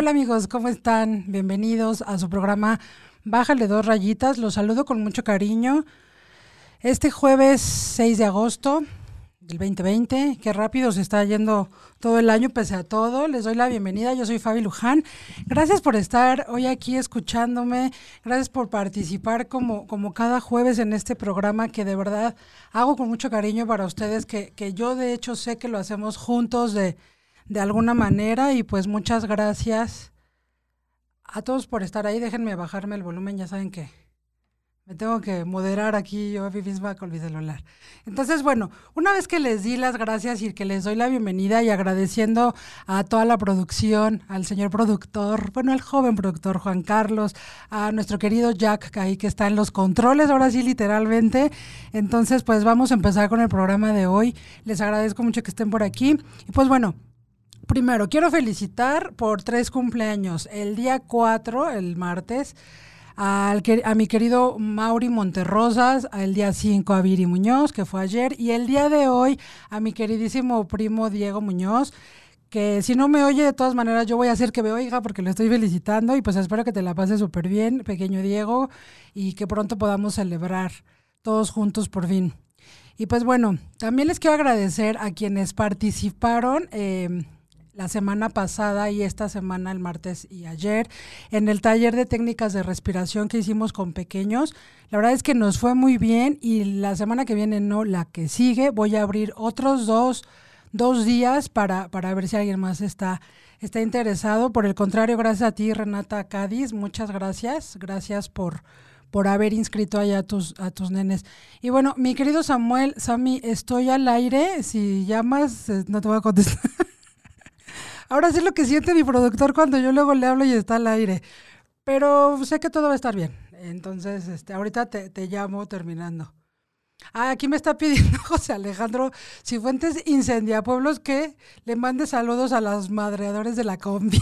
Hola amigos, ¿cómo están? Bienvenidos a su programa Bájale dos rayitas. Los saludo con mucho cariño. Este jueves 6 de agosto del 2020, qué rápido se está yendo todo el año pese a todo. Les doy la bienvenida, yo soy Fabi Luján. Gracias por estar hoy aquí escuchándome, gracias por participar como, como cada jueves en este programa que de verdad hago con mucho cariño para ustedes, que, que yo de hecho sé que lo hacemos juntos de, de alguna manera y pues muchas gracias a todos por estar ahí. Déjenme bajarme el volumen, ya saben que me tengo que moderar aquí yo a mí misma con mi celular. Entonces, bueno, una vez que les di las gracias y que les doy la bienvenida y agradeciendo a toda la producción, al señor productor, bueno, al joven productor Juan Carlos, a nuestro querido Jack ahí que está en los controles, ahora sí literalmente. Entonces, pues vamos a empezar con el programa de hoy. Les agradezco mucho que estén por aquí. Y pues bueno, primero, quiero felicitar por tres cumpleaños. El día 4, el martes, a mi querido Mauri Monterrosas, el día 5 a Viri Muñoz, que fue ayer, y el día de hoy a mi queridísimo primo Diego Muñoz, que si no me oye, de todas maneras yo voy a hacer que me oiga porque lo estoy felicitando y pues espero que te la pases súper bien, pequeño Diego, y que pronto podamos celebrar todos juntos por fin. Y pues bueno, también les quiero agradecer a quienes participaron. Eh, la semana pasada y esta semana, el martes y ayer, en el taller de técnicas de respiración que hicimos con pequeños. La verdad es que nos fue muy bien y la semana que viene, no, la que sigue, voy a abrir otros dos, dos días para, para ver si alguien más está, está interesado. Por el contrario, gracias a ti, Renata Cádiz, muchas gracias. Gracias por por haber inscrito allá a tus, a tus nenes. Y bueno, mi querido Samuel, Sami, estoy al aire. Si llamas, eh, no te voy a contestar. Ahora sí lo que siente mi productor cuando yo luego le hablo y está al aire. Pero sé que todo va a estar bien. Entonces, este, ahorita te, llamo terminando. Ah, aquí me está pidiendo José Alejandro Cifuentes Incendia Pueblos que le mande saludos a los madreadores de la combi.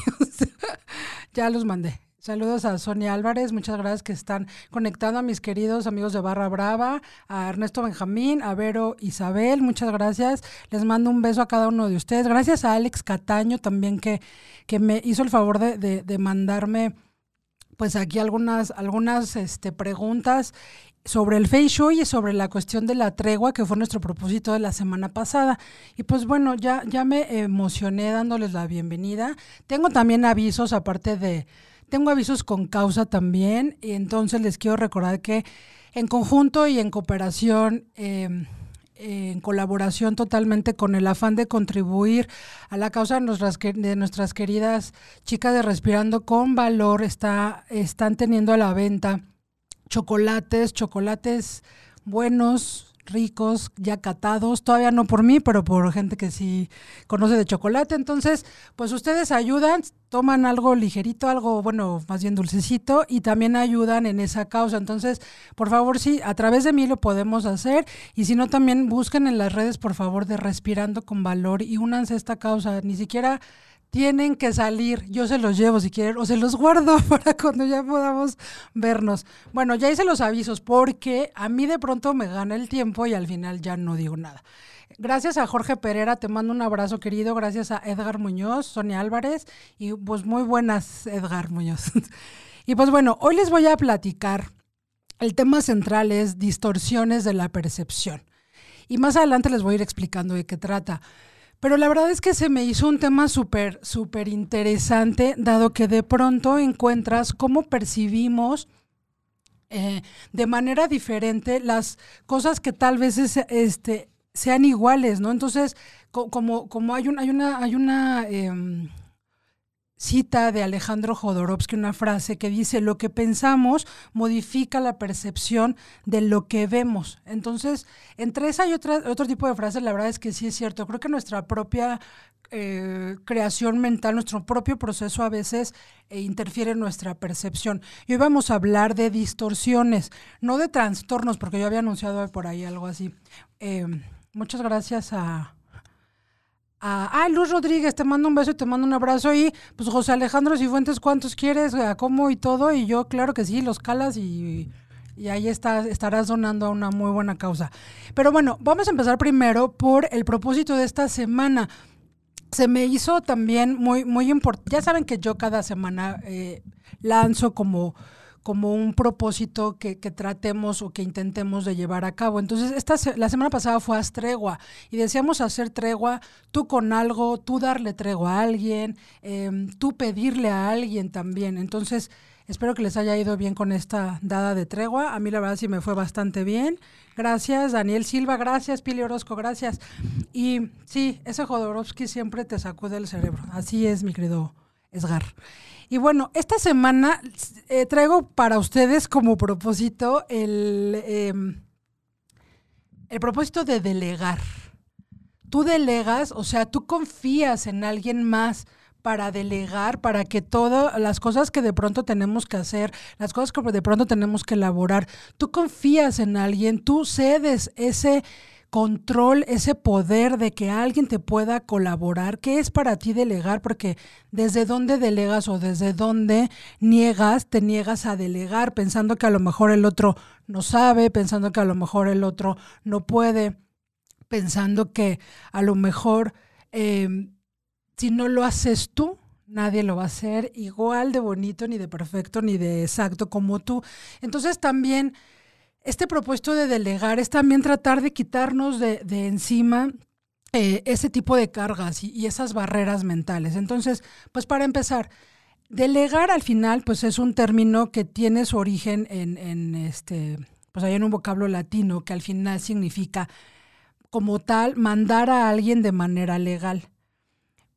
ya los mandé. Saludos a Sonia Álvarez, muchas gracias que están conectando a mis queridos amigos de Barra Brava, a Ernesto Benjamín, a Vero Isabel, muchas gracias. Les mando un beso a cada uno de ustedes. Gracias a Alex Cataño también que, que me hizo el favor de, de, mandarme pues aquí algunas, algunas este, preguntas sobre el Fei Shui y sobre la cuestión de la tregua, que fue nuestro propósito de la semana pasada. Y pues bueno, ya, ya me emocioné dándoles la bienvenida. Tengo también avisos, aparte de, tengo avisos con causa también y entonces les quiero recordar que en conjunto y en cooperación, em, en colaboración totalmente con el afán de contribuir a la causa de nuestras, de nuestras queridas chicas de Respirando con Valor, está, están teniendo a la venta chocolates, chocolates buenos, ricos, ya catados, todavía no por mí, pero por gente que sí conoce de chocolate. Entonces, pues ustedes ayudan, toman algo ligerito, algo, bueno, más bien dulcecito, y también ayudan en esa causa. Entonces, por favor, sí, a través de mí lo podemos hacer, y si no, también busquen en las redes, por favor, de Respirando con Valor y únanse a esta causa. Ni siquiera tienen que salir. Yo se los llevo si quieren o se los guardo para cuando ya podamos vernos. Bueno, ya hice los avisos porque a mí de pronto me gana el tiempo y al final ya no digo nada. Gracias a Jorge Pereira, te mando un abrazo querido. Gracias a Edgar Muñoz, Sonia Álvarez y pues muy buenas Edgar Muñoz. y pues bueno, hoy les voy a platicar. El tema central es distorsiones de la percepción. Y más adelante les voy a ir explicando de qué trata. Pero la verdad es que se me hizo un tema súper, súper interesante, dado que de pronto encuentras cómo percibimos eh, de manera diferente las cosas que tal vez este, sean iguales, ¿no? Entonces, como, como hay, un, hay una, hay una em, cita de Alejandro Jodorowsky, una frase que dice, lo que pensamos modifica la percepción de lo que vemos. Entonces, entre esa y otro tipo de frases, la verdad es que sí es cierto. Creo que nuestra propia eh, creación mental, nuestro propio proceso a veces eh, interfiere en nuestra percepción. Y hoy vamos a hablar de distorsiones, no de trastornos, porque yo había anunciado por ahí algo así. Eh, muchas gracias a Ah, Luz Rodríguez, te mando un beso y te mando un abrazo. Y pues José Alejandro Cifuentes, ¿cuántos quieres? ¿A cómo y todo? Y yo, claro que sí, los calas y, y ahí estarás donando a una muy buena causa. Pero bueno, vamos a empezar primero por el propósito de esta semana. se me hizo también muy, muy importante. Ya saben que yo cada semana eh, lanzo como como un propósito que, tratemos o que intentemos de llevar a cabo. Entonces, esta la semana pasada fue tregua y decíamos hacer tregua, tú con algo, tú darle tregua a alguien, em, tú pedirle a alguien también. Entonces, espero que les haya ido bien con esta dada de tregua. A mí la verdad sí me fue bastante bien. Gracias, Daniel Silva, gracias, Pili Orozco, gracias. Y sí, ese Jodorowsky siempre te sacude el cerebro. Así es, mi querido Esgar. Y bueno, esta semana eh, traigo para ustedes como propósito el, em, el propósito de delegar. Tú delegas, o sea, tú confías en alguien más para delegar, para que todas las cosas que de pronto tenemos que hacer, las cosas que de pronto tenemos que elaborar, tú confías en alguien, tú cedes ese control, ese poder de que alguien te pueda colaborar. ¿Qué es para ti delegar? Porque desde dónde delegas o desde dónde niegas, te niegas a delegar pensando que a lo mejor el otro no sabe, pensando que a lo mejor el otro no puede, pensando que a lo mejor em, si no lo haces tú, nadie lo va a hacer igual de bonito, ni de perfecto, ni de exacto como tú. Entonces también este propuesto de delegar es también tratar de quitarnos de, encima eh, ese tipo de cargas y, esas barreras mentales. Entonces, pues para empezar, delegar al final, pues es un término que tiene su origen en, este, pues hay en un vocablo latino que al final significa como tal mandar a alguien de manera legal.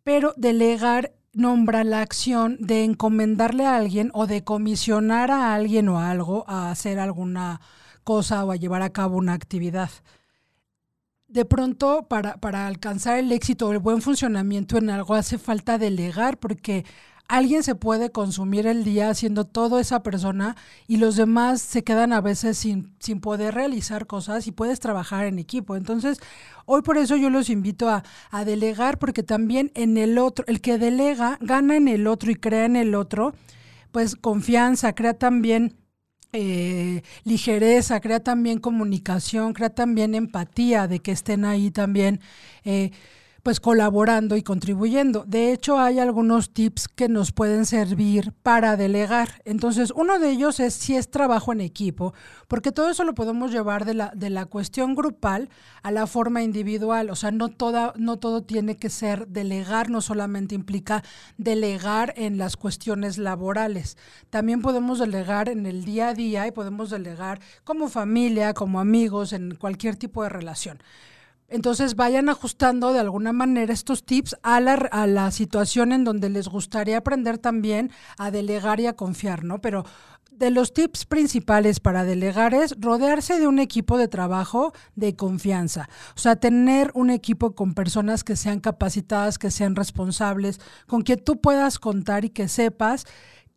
Pero delegar nombra la acción de encomendarle a alguien o de comisionar a alguien o algo a hacer alguna cosa o a llevar a cabo una actividad. De pronto, para, para alcanzar el éxito o el buen funcionamiento en algo, hace falta delegar, porque alguien se puede consumir el día haciendo todo esa persona y los demás se quedan a veces sin, sin poder realizar cosas y puedes trabajar en equipo. Entonces, hoy por eso yo los invito a, a, delegar porque también en el otro, el que delega gana en el otro y crea en el otro, pues confianza, crea también eh, ligereza, crea también comunicación, crea también empatía de que estén ahí también. Eh, pues colaborando y contribuyendo. De hecho, hay algunos tips que nos pueden servir para delegar. Entonces, uno de ellos es si es trabajo en equipo, porque todo eso lo podemos llevar de la, de la cuestión grupal a la forma individual. O sea, no, toda, no todo tiene que ser delegar, no solamente implica delegar en las cuestiones laborales. También podemos delegar en el día a día y podemos delegar como familia, como amigos, en cualquier tipo de relación. Entonces vayan ajustando de alguna manera estos tips a la, a la situación en donde les gustaría aprender también a delegar y a confiar, ¿no? Pero de los tips principales para delegar es rodearse de un equipo de trabajo de confianza. O sea, tener un equipo con personas que sean capacitadas, que sean responsables, con quien tú puedas contar y que sepas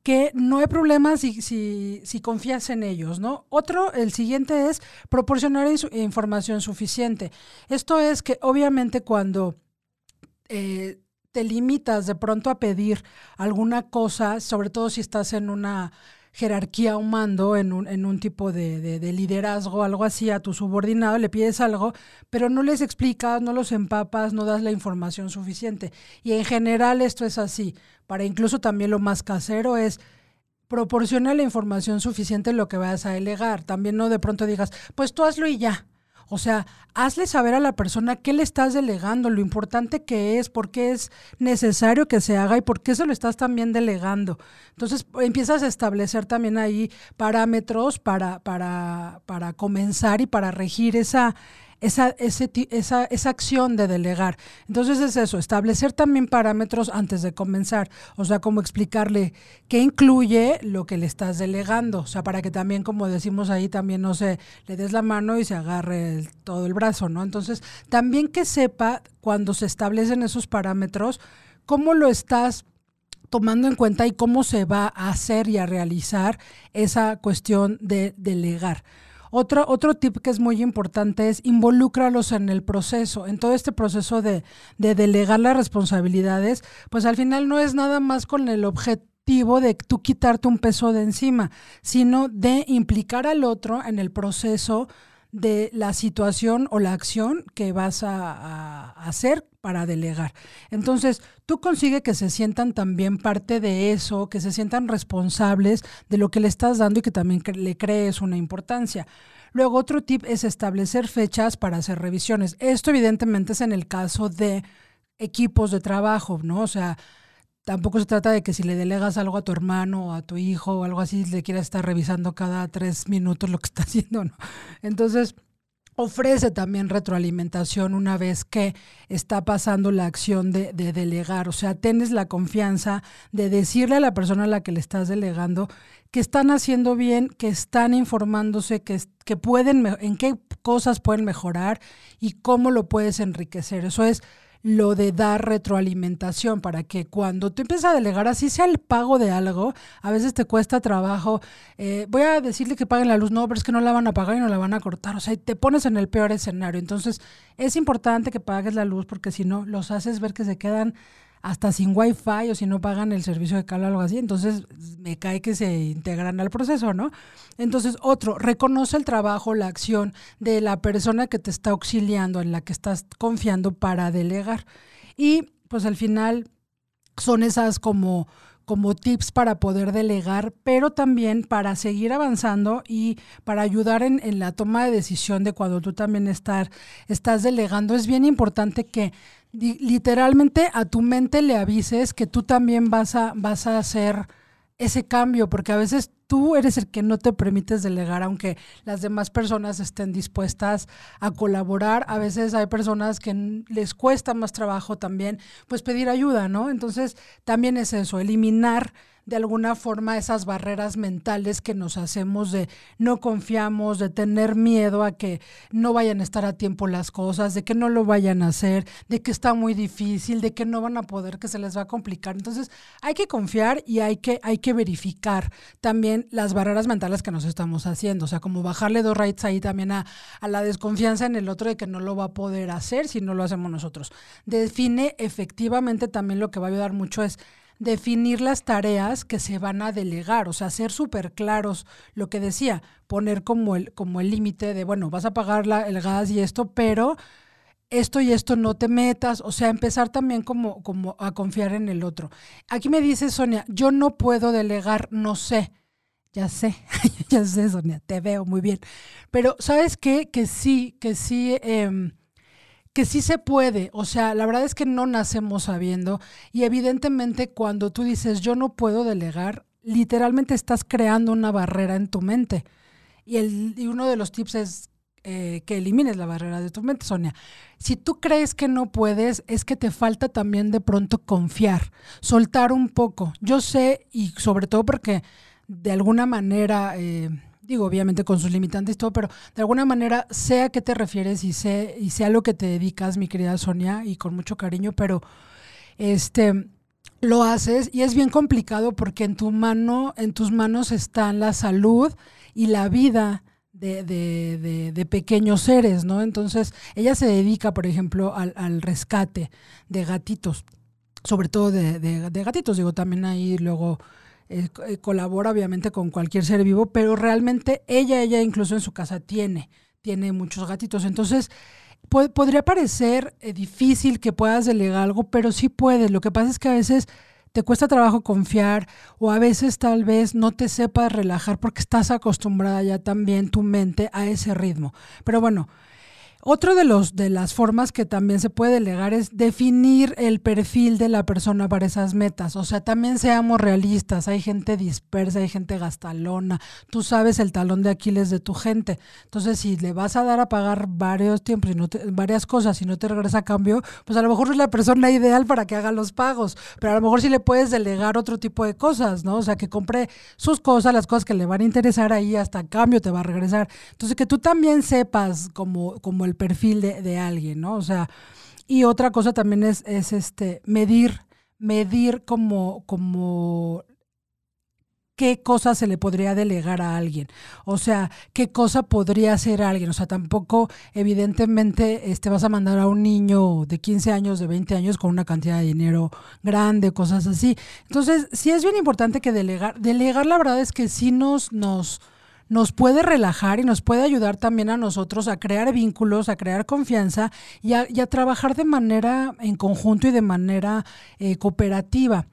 que no hay problema si, si, confías en ellos, ¿no? Otro, el siguiente es proporcionar información suficiente. Esto es que obviamente cuando eh, te limitas de pronto a pedir alguna cosa, sobre todo si estás en una jerarquía o mando, en un, en un tipo de, de, de, liderazgo, algo así, a tu subordinado, le pides algo, pero no les explicas, no los empapas, no das la información suficiente. Y en general esto es así. Para incluso también lo más casero es proporciona la información suficiente en lo que vayas a delegar. También no de pronto digas, pues tú hazlo y ya. O sea, hazle saber a la persona qué le estás delegando, lo importante que es, por qué es necesario que se haga y por qué se lo estás también delegando. Entonces empiezas a establecer también ahí parámetros para, para, para comenzar y para regir esa, esa, esa, esa acción de delegar. Entonces es eso, establecer también parámetros antes de comenzar, o sea, como explicarle qué incluye lo que le estás delegando, o sea, para que también, como decimos ahí, también no se le des la mano y se agarre todo el brazo, ¿no? Entonces, también que sepa cuando se establecen esos parámetros, cómo lo estás tomando en cuenta y cómo se va a hacer y a realizar esa cuestión de delegar. Otro, otro tip que es muy importante es involúcralos en el proceso, en todo este proceso de, de delegar las responsabilidades, pues al final no es nada más con el objetivo de tú quitarte un peso de encima, sino de implicar al otro en el proceso de la situación o la acción que vas a, hacer para delegar. Entonces, tú consigues que se sientan también parte de eso, que se sientan responsables de lo que le estás dando y que también le crees una importancia. Luego, otro tip es establecer fechas para hacer revisiones. Esto evidentemente es en el caso de equipos de trabajo, ¿no? O sea, tampoco se trata de que si le delegas algo a tu hermano o a tu hijo o algo así, le quieras estar revisando cada tres minutos lo que está haciendo, ¿no? Entonces, ofrece también retroalimentación una vez que está pasando la acción de, delegar. O sea, tienes la confianza de decirle a la persona a la que le estás delegando que están haciendo bien, que están informándose, que, que pueden, en qué cosas pueden mejorar y cómo lo puedes enriquecer. Eso es lo de dar retroalimentación para que cuando tú empiezas a delegar, así sea el pago de algo, a veces te cuesta trabajo. Eh, voy a decirle que paguen la luz, no, pero es que no la van a pagar y no la van a cortar. O sea, te pones en el peor escenario. Entonces, es importante que pagues la luz porque si no, los haces ver que se quedan hasta sin wifi o si no pagan el servicio de cable o algo así, entonces me cae que se integran al proceso, ¿no? Entonces, otro, reconoce el trabajo, la acción de la persona que te está auxiliando, en la que estás confiando para delegar. Y pues al final son esas como como tips para poder delegar, pero también para seguir avanzando y para ayudar en, la toma de decisión de cuando tú también estás delegando. Es bien importante que literalmente a tu mente le avises que tú también vas a, vas a hacer ese cambio, porque a veces tú eres el que no te permites delegar, aunque las demás personas estén dispuestas a colaborar. A veces hay personas que les cuesta más trabajo también, pues pedir ayuda, ¿no? Entonces, también es eso, eliminar de alguna forma esas barreras mentales que nos hacemos de no confiamos, de tener miedo a que no vayan a estar a tiempo las cosas, de que no lo vayan a hacer, de que está muy difícil, de que no van a poder, que se les va a complicar. Entonces hay que confiar y hay que, hay que verificar también las barreras mentales que nos estamos haciendo. O sea, como bajarle dos raíces ahí también a, a la desconfianza en el otro de que no lo va a poder hacer si no lo hacemos nosotros. Define efectivamente también lo que va a ayudar mucho es definir las tareas que se van a delegar, o sea, ser súper claros, lo que decía, poner como el como el límite de, bueno, vas a pagar la, el gas y esto, pero esto y esto no te metas, o sea, empezar también como, como a confiar en el otro. Aquí me dice Sonia, yo no puedo delegar, no sé. Ya sé, ya sé, Sonia, te veo muy bien. Pero, ¿sabes qué? Que sí, que sí. Eh, que sí se puede, o sea, la verdad es que no nacemos sabiendo y evidentemente cuando tú dices yo no puedo delegar, literalmente estás creando una barrera en tu mente. Y, el, y uno de los tips es eh, que elimines la barrera de tu mente, Sonia. Si tú crees que no puedes, es que te falta también de pronto confiar, soltar un poco. Yo sé, y sobre todo porque de alguna manera... Eh, digo, obviamente con sus limitantes y todo, pero de alguna manera sé a qué te refieres y sé, y sé a lo que te dedicas, mi querida Sonia, y con mucho cariño, pero este lo haces y es bien complicado porque en tu mano, en tus manos están la salud y la vida de, de, de, pequeños seres, ¿no? Entonces, ella se dedica, por ejemplo, al, al rescate de gatitos, sobre todo de, gatitos, digo, también ahí luego eh, eh, colabora obviamente con cualquier ser vivo, pero realmente ella, ella incluso en su casa tiene, tiene muchos gatitos. Entonces, podría parecer eh, difícil que puedas delegar algo, pero sí puedes. Lo que pasa es que a veces te cuesta trabajo confiar o a veces tal vez no te sepas relajar porque estás acostumbrada ya también tu mente a ese ritmo. Pero bueno, otro de los de las formas que también se puede delegar es definir el perfil de la persona para esas metas. O sea, también seamos realistas. Hay gente dispersa, hay gente gastalona. Tú sabes el talón de Aquiles de tu gente. Entonces, si le vas a dar a pagar varios tiempos y no varias cosas y no te regresa a cambio, pues a lo mejor es la persona ideal para que haga los pagos. Pero a lo mejor sí le puedes delegar otro tipo de cosas, ¿no? O sea, que compre sus cosas, las cosas que le van a interesar ahí, hasta cambio te va a regresar. Entonces, que tú también sepas como, como el perfil de, alguien, ¿no? O sea, y otra cosa también es, es este, medir, medir como, como qué cosa se le podría delegar a alguien. O sea, qué cosa podría hacer alguien. O sea, tampoco, evidentemente, este, vas a mandar a un niño de 15 años, de 20 años, con una cantidad de dinero grande, cosas así. Entonces, sí es bien importante que delegar. Delegar, la verdad es que sí nos, nos, nos puede relajar y nos puede ayudar también a nosotros a crear vínculos, a crear confianza y a, trabajar de manera en conjunto y de manera eh, cooperativa.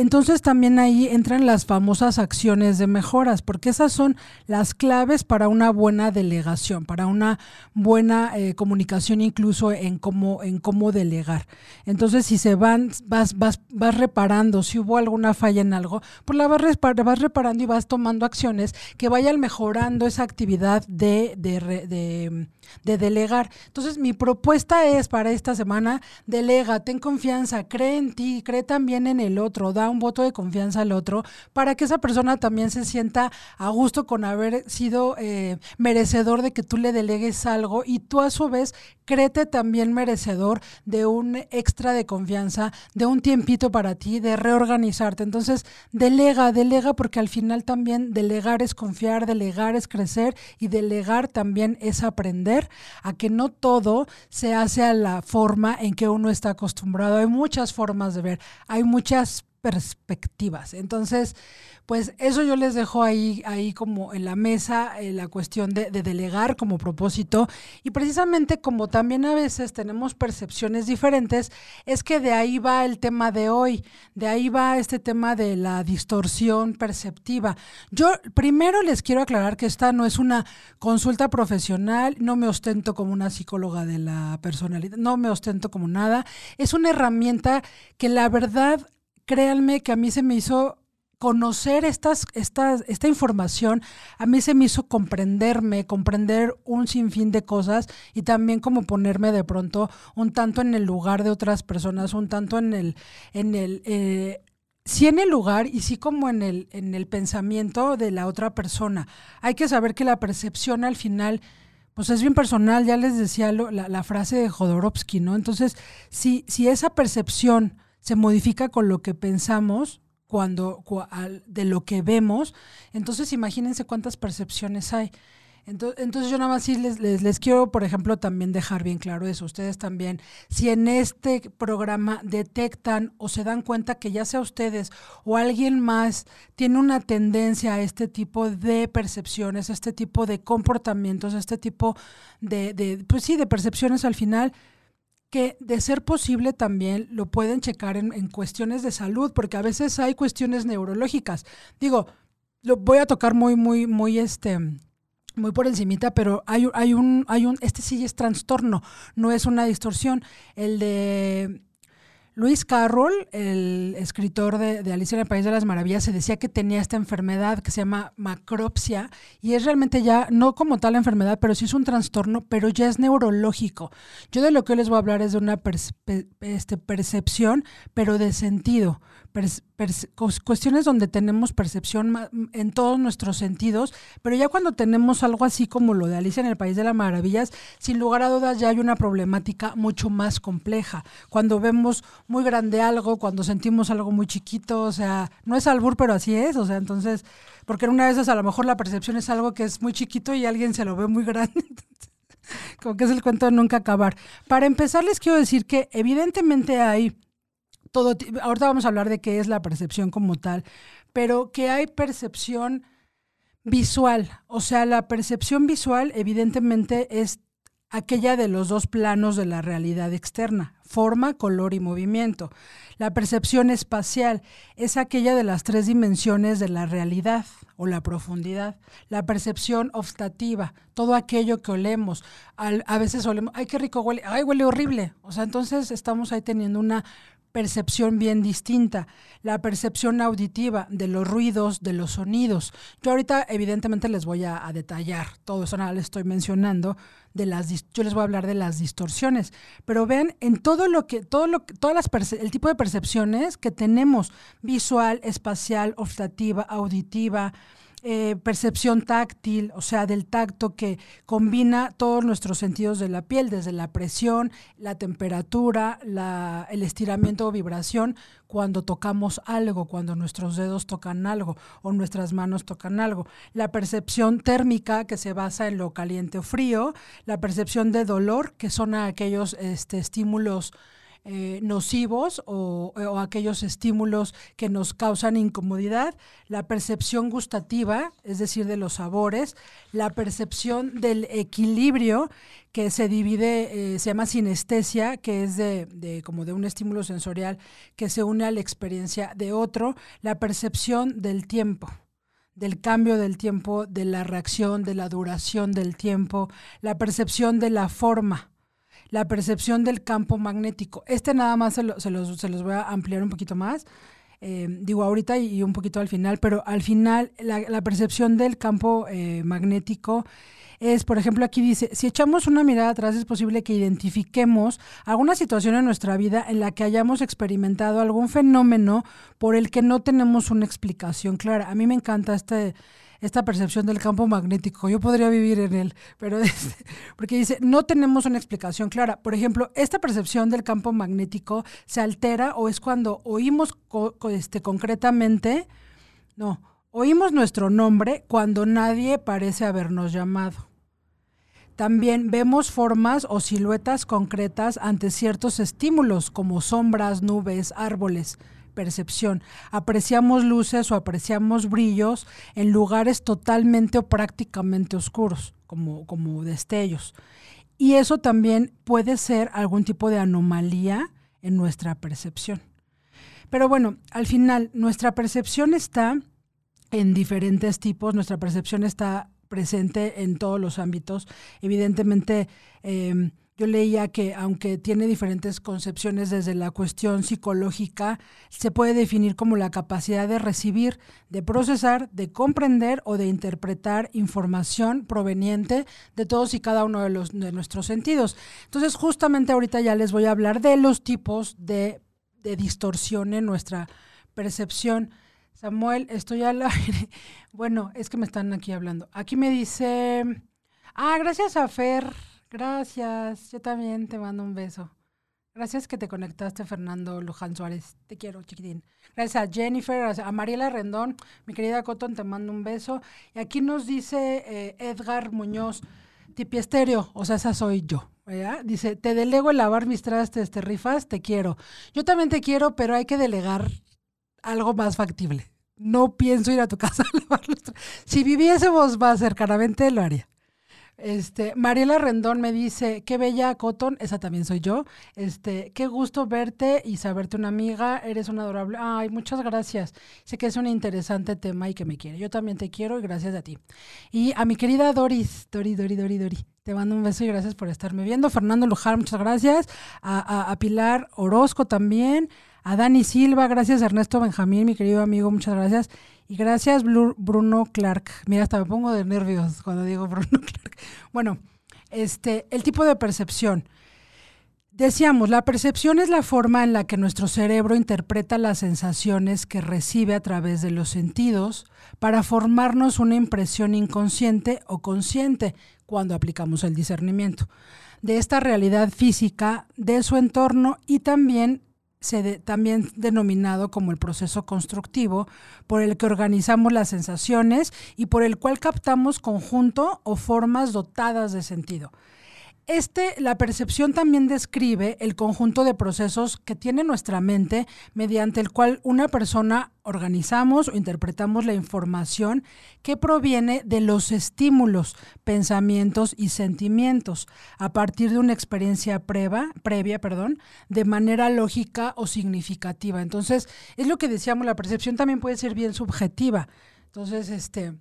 Entonces también ahí entran las famosas acciones de mejoras, porque esas son las claves para una buena delegación, para una buena eh, comunicación incluso en cómo, en cómo delegar. Entonces si se van, vas, vas, vas reparando, si hubo alguna falla en algo, pues la vas, vas reparando y vas tomando acciones que vayan mejorando esa actividad de, de, de de delegar. Entonces, mi propuesta es para esta semana, delega, ten confianza, cree en ti, cree también en el otro, da un voto de confianza al otro, para que esa persona también se sienta a gusto con haber sido eh, merecedor de que tú le delegues algo y tú a su vez créete también merecedor de un extra de confianza, de un tiempito para ti, de reorganizarte. Entonces, delega, delega, porque al final también delegar es confiar, delegar es crecer y delegar también es aprender a que no todo se hace a la forma en que uno está acostumbrado. Hay muchas formas de ver, hay muchas perspectivas. Entonces, pues eso yo les dejo ahí, ahí como en la mesa eh, la cuestión de, delegar como propósito. Y precisamente como también a veces tenemos percepciones diferentes, es que de ahí va el tema de hoy, de ahí va este tema de la distorsión perceptiva. Yo primero les quiero aclarar que esta no es una consulta profesional, no me ostento como una psicóloga de la personalidad, no me ostento como nada, es una herramienta que la verdad créanme que a mí se me hizo conocer estas, estas, esta información, a mí se me hizo comprenderme, comprender un sinfín de cosas y también como ponerme de pronto un tanto en el lugar de otras personas, un tanto en el, en el, eh, sí en el lugar y sí como en el, en el pensamiento de la otra persona. Hay que saber que la percepción al final pues es bien personal, ya les decía la, la, frase de Jodorowsky, ¿no? Entonces, si, si esa percepción se modifica con lo que pensamos, cuando de lo que vemos, entonces imagínense cuántas percepciones hay. Entonces, yo nada más sí les, les, quiero, por ejemplo, también dejar bien claro eso. Ustedes también, si en este programa detectan o se dan cuenta que ya sea ustedes o alguien más tiene una tendencia a este tipo de percepciones, a este tipo de comportamientos, a este tipo de, de pues sí, de percepciones al final, que de ser posible también lo pueden checar en, cuestiones de salud, porque a veces hay cuestiones neurológicas. Digo, lo voy a tocar muy, muy, muy este muy por encimita, pero hay, hay un, hay un, este sí es trastorno, no es una distorsión. El de Luis Carroll, el escritor de, Alicia en el País de las Maravillas, se decía que tenía esta enfermedad que se llama macropsia y es realmente ya, no como tal enfermedad, pero sí es un trastorno, pero ya es neurológico. Yo de lo que hoy les voy a hablar es de una este, percepción, pero de sentido cuestiones donde tenemos percepción en todos nuestros sentidos, pero ya cuando tenemos algo así como lo de Alicia en el País de las Maravillas, sin lugar a dudas ya hay una problemática mucho más compleja. Cuando vemos muy grande algo, cuando sentimos algo muy chiquito, o sea, no es albur, pero así es, o sea, entonces, porque en una de esas a lo mejor la percepción es algo que es muy chiquito y alguien se lo ve muy grande. como que es el cuento de nunca acabar. Para empezar, les quiero decir que evidentemente hay ahorita vamos a hablar de qué es la percepción como tal, pero que hay percepción visual. O sea, la percepción visual evidentemente es aquella de los dos planos de la realidad externa, forma, color y movimiento. La percepción espacial es aquella de las tres dimensiones de la realidad o la profundidad. La percepción olfativa, todo aquello que olemos. a veces olemos, ay, qué rico huele, ay, huele horrible. O sea, entonces estamos ahí teniendo una percepción bien distinta, la percepción auditiva de los ruidos, de los sonidos. Yo ahorita evidentemente les voy a, detallar todo eso, nada les estoy mencionando de las yo les voy a hablar de las distorsiones, pero vean en todo lo que todo lo todas las el tipo de percepciones que tenemos, visual, espacial, olfativa, auditiva, eh, percepción táctil, o sea, del tacto que combina todos nuestros sentidos de la piel, desde la presión, la temperatura, la, el estiramiento o vibración, cuando tocamos algo, cuando nuestros dedos tocan algo o nuestras manos tocan algo. La percepción térmica, que se basa en lo caliente o frío, la percepción de dolor, que son aquellos este, estímulos eh, nocivos o, o, aquellos estímulos que nos causan incomodidad, la percepción gustativa, es decir, de los sabores, la percepción del equilibrio que se divide, eh, se llama sinestesia, que es de, como de un estímulo sensorial que se une a la experiencia de otro, la percepción del tiempo del cambio del tiempo, de la reacción, de la duración del tiempo, la percepción de la forma, la percepción del campo magnético. Este nada más se, se, los, se los, voy a ampliar un poquito más. Eh, digo ahorita y, un poquito al final, pero al final la, la percepción del campo eh, magnético es, por ejemplo, aquí dice, si echamos una mirada atrás es posible que identifiquemos alguna situación en nuestra vida en la que hayamos experimentado algún fenómeno por el que no tenemos una explicación clara. A mí me encanta este esta percepción del campo magnético. Yo podría vivir en él, pero porque dice, no tenemos una explicación clara. Por ejemplo, esta percepción del campo magnético se altera o es cuando oímos este, concretamente, no, oímos nuestro nombre cuando nadie parece habernos llamado. También vemos formas o siluetas concretas ante ciertos estímulos como sombras, nubes, árboles, percepción. Apreciamos luces o apreciamos brillos en lugares totalmente o prácticamente oscuros, como, como destellos. Y eso también puede ser algún tipo de anomalía en nuestra percepción. Pero bueno, al final, nuestra percepción está en diferentes tipos, nuestra percepción está presente en todos los ámbitos. Evidentemente, em, yo leía que aunque tiene diferentes concepciones desde la cuestión psicológica, se puede definir como la capacidad de recibir, de procesar, de comprender o de interpretar información proveniente de todos y cada uno de, los, de nuestros sentidos. Entonces, justamente ahorita ya les voy a hablar de los tipos de, de distorsión en nuestra percepción. Samuel, estoy al aire. Bueno, es que me están aquí hablando. Aquí me dice, ah, gracias a Fer, gracias. Yo también te mando un beso. Gracias que te conectaste, Fernando Luján Suárez. Te quiero, chiquitín. Gracias a Jennifer, a Mariela Rendón, mi querida Cotton, te mando un beso. Y aquí nos dice eh, Edgar Muñoz, tipi estéreo, o sea, esa soy yo. Dice, te delego el lavar mis trastes, te rifas, te quiero. Yo también te quiero, pero hay que delegar algo más factible. No pienso ir a tu casa a lavar los Si viviésemos más cercanamente, lo haría. Este, Mariela Rendón me dice, qué bella Cotton, esa también soy yo. Este, qué gusto verte y saberte una amiga, eres una adorable. Ay, muchas gracias. Sé que es un interesante tema y que me quiere. Yo también te quiero y gracias a ti. Y a mi querida Doris, Dori, Dori, Dori, Dori. Te mando un beso y gracias por estarme viendo. Fernando Luján, muchas gracias. A, a Pilar Orozco también a Dani Silva, gracias Ernesto Benjamín, mi querido amigo, muchas gracias. Y gracias Bruno Clark. Mira, hasta me pongo de nervios cuando digo Bruno Clark. Bueno, este, el tipo de percepción. Decíamos, la percepción es la forma en la que nuestro cerebro interpreta las sensaciones que recibe a través de los sentidos para formarnos una impresión inconsciente o consciente cuando aplicamos el discernimiento de esta realidad física, de su entorno y también se también denominado como el proceso constructivo, por el que organizamos las sensaciones y por el cual captamos conjunto o formas dotadas de sentido. Este, la percepción también describe el conjunto de procesos que tiene nuestra mente mediante el cual una persona organizamos o interpretamos la información que proviene de los estímulos, pensamientos y sentimientos a partir de una experiencia previa, previa perdón, de manera lógica o significativa. Entonces, es lo que decíamos, la percepción también puede ser bien subjetiva. Entonces, este,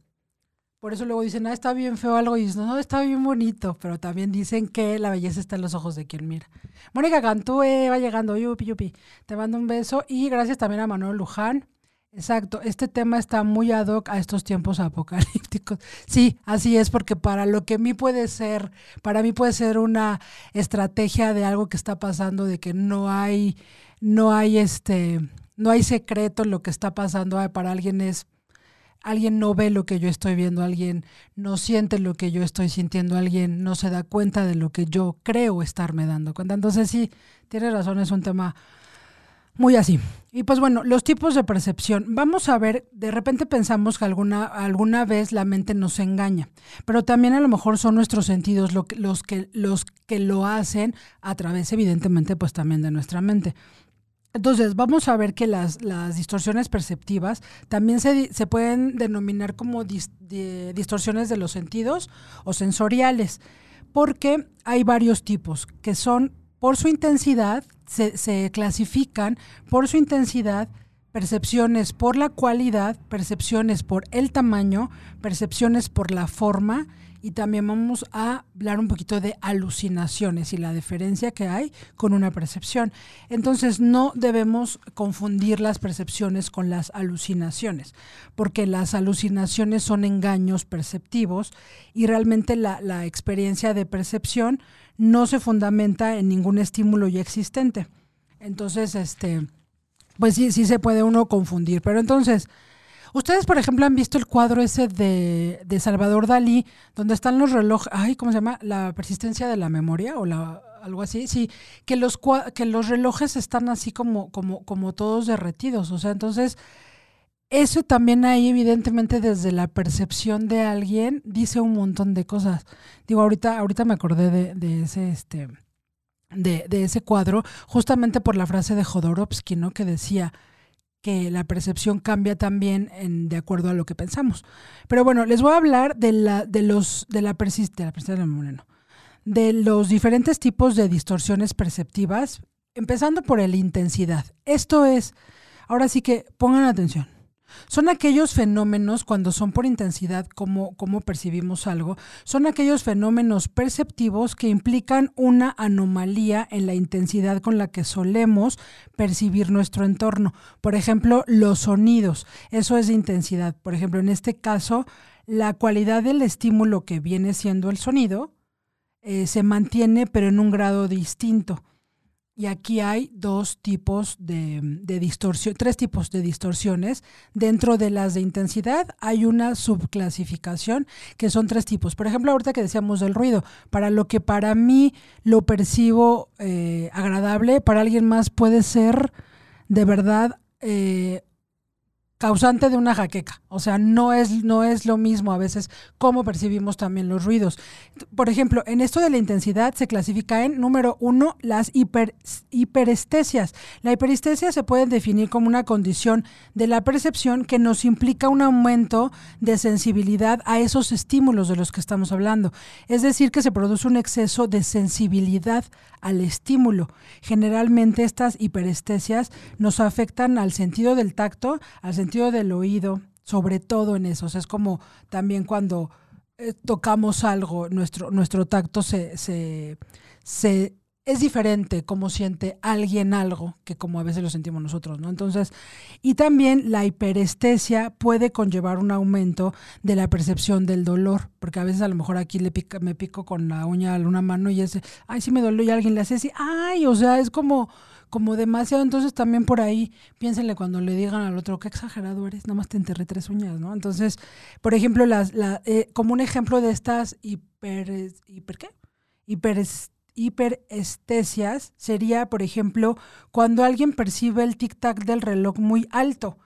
por eso luego dicen, ah, está bien feo algo y dicen, no, está bien bonito, pero también dicen que la belleza está en los ojos de quien mira. Mónica Cantú va llegando, yupi, yupi. Te mando un beso y gracias también a Manuel Luján. Exacto, este tema está muy ad hoc a estos tiempos apocalípticos. Sí, así es, porque para lo que a mí puede ser, para mí puede ser una estrategia de algo que está pasando, de que no hay, no hay este, no hay secreto en lo que está pasando, para alguien es alguien no ve lo que yo estoy viendo, alguien no siente lo que yo estoy sintiendo, alguien no se da cuenta de lo que yo creo estarme dando cuenta. Entonces sí, tiene razón, es un tema Muy así. Y pues bueno, los tipos de percepción. Vamos a ver, de repente pensamos que alguna, alguna vez la mente nos engaña, pero también a lo mejor son nuestros sentidos lo que, los, que, los que lo hacen a través, evidentemente, pues también de nuestra mente. Entonces, vamos a ver que las, las distorsiones perceptivas también se, se pueden denominar como distorsiones de los sentidos o sensoriales, porque hay varios tipos que son por su intensidad, se, se clasifican por su intensidad, percepciones por la cualidad, percepciones por el tamaño, percepciones por la forma y también vamos a hablar un poquito de alucinaciones y la diferencia que hay con una percepción. Entonces no debemos confundir las percepciones con las alucinaciones, porque las alucinaciones son engaños perceptivos y realmente la, la experiencia de percepción no se fundamenta en ningún estímulo ya existente. Entonces, este, pues sí, sí se puede uno confundir. Pero entonces, Ustedes, por ejemplo, han visto el cuadro ese de, de, Salvador Dalí, donde están los relojes, ay, ¿cómo se llama? La persistencia de la memoria o la algo así, sí, que los que los relojes están así como como como todos derretidos, o sea, entonces eso también ahí evidentemente desde la percepción de alguien dice un montón de cosas. Digo, ahorita ahorita me acordé de, de ese este de, de ese cuadro justamente por la frase de Jodorowsky, ¿no? Que decía, que la percepción cambia también en, de acuerdo a lo que pensamos. Pero bueno, les voy a hablar de la, de los, de la, persistencia, de los diferentes tipos de distorsiones perceptivas, empezando por el intensidad. Esto es, ahora sí que pongan atención. Son aquellos fenómenos, cuando son por intensidad, como, como percibimos algo, son aquellos fenómenos perceptivos que implican una anomalía en la intensidad con la que solemos percibir nuestro entorno. Por ejemplo, los sonidos, eso es intensidad. Por ejemplo, en este caso, la cualidad del estímulo que viene siendo el sonido eh, se mantiene, pero en un grado distinto. Y aquí hay dos tipos de, distorsión, tres tipos de distorsiones. Dentro de las de intensidad hay una subclasificación que son tres tipos. Por ejemplo, ahorita que decíamos del ruido, para lo que para mí lo percibo eh, agradable, para alguien más puede ser de verdad eh, causante de una jaqueca. O sea, no es, no es lo mismo a veces cómo percibimos también los ruidos. Por ejemplo, en esto de la intensidad se clasifica en, número uno, las hiper, hiperestesias. La hiperestesia se puede definir como una condición de la percepción que nos implica un aumento de sensibilidad a esos estímulos de los que estamos hablando. Es decir, que se produce un exceso de sensibilidad al estímulo. Generalmente estas hiperestesias nos afectan al sentido del tacto, al sentido del oído, sobre todo en eso. es como también cuando eh, tocamos algo, nuestro, nuestro tacto se, se, se es diferente como siente alguien algo que como a veces lo sentimos nosotros, ¿no? Entonces, y también la hiperestesia puede conllevar un aumento de la percepción del dolor, porque a veces a lo mejor aquí le pica, me pico con la uña a una mano y es, ay, sí me dolió y alguien le hace así, ay, o sea, es como como demasiado, entonces también por ahí piénsenle cuando le digan al otro, qué exagerado eres, nada más te enterré tres uñas, ¿no? Entonces, por ejemplo, las, la, eh, como un ejemplo de estas hiper, hiper ¿qué? Hiper hiperestesias sería, por ejemplo, cuando alguien percibe el tic-tac del reloj muy alto.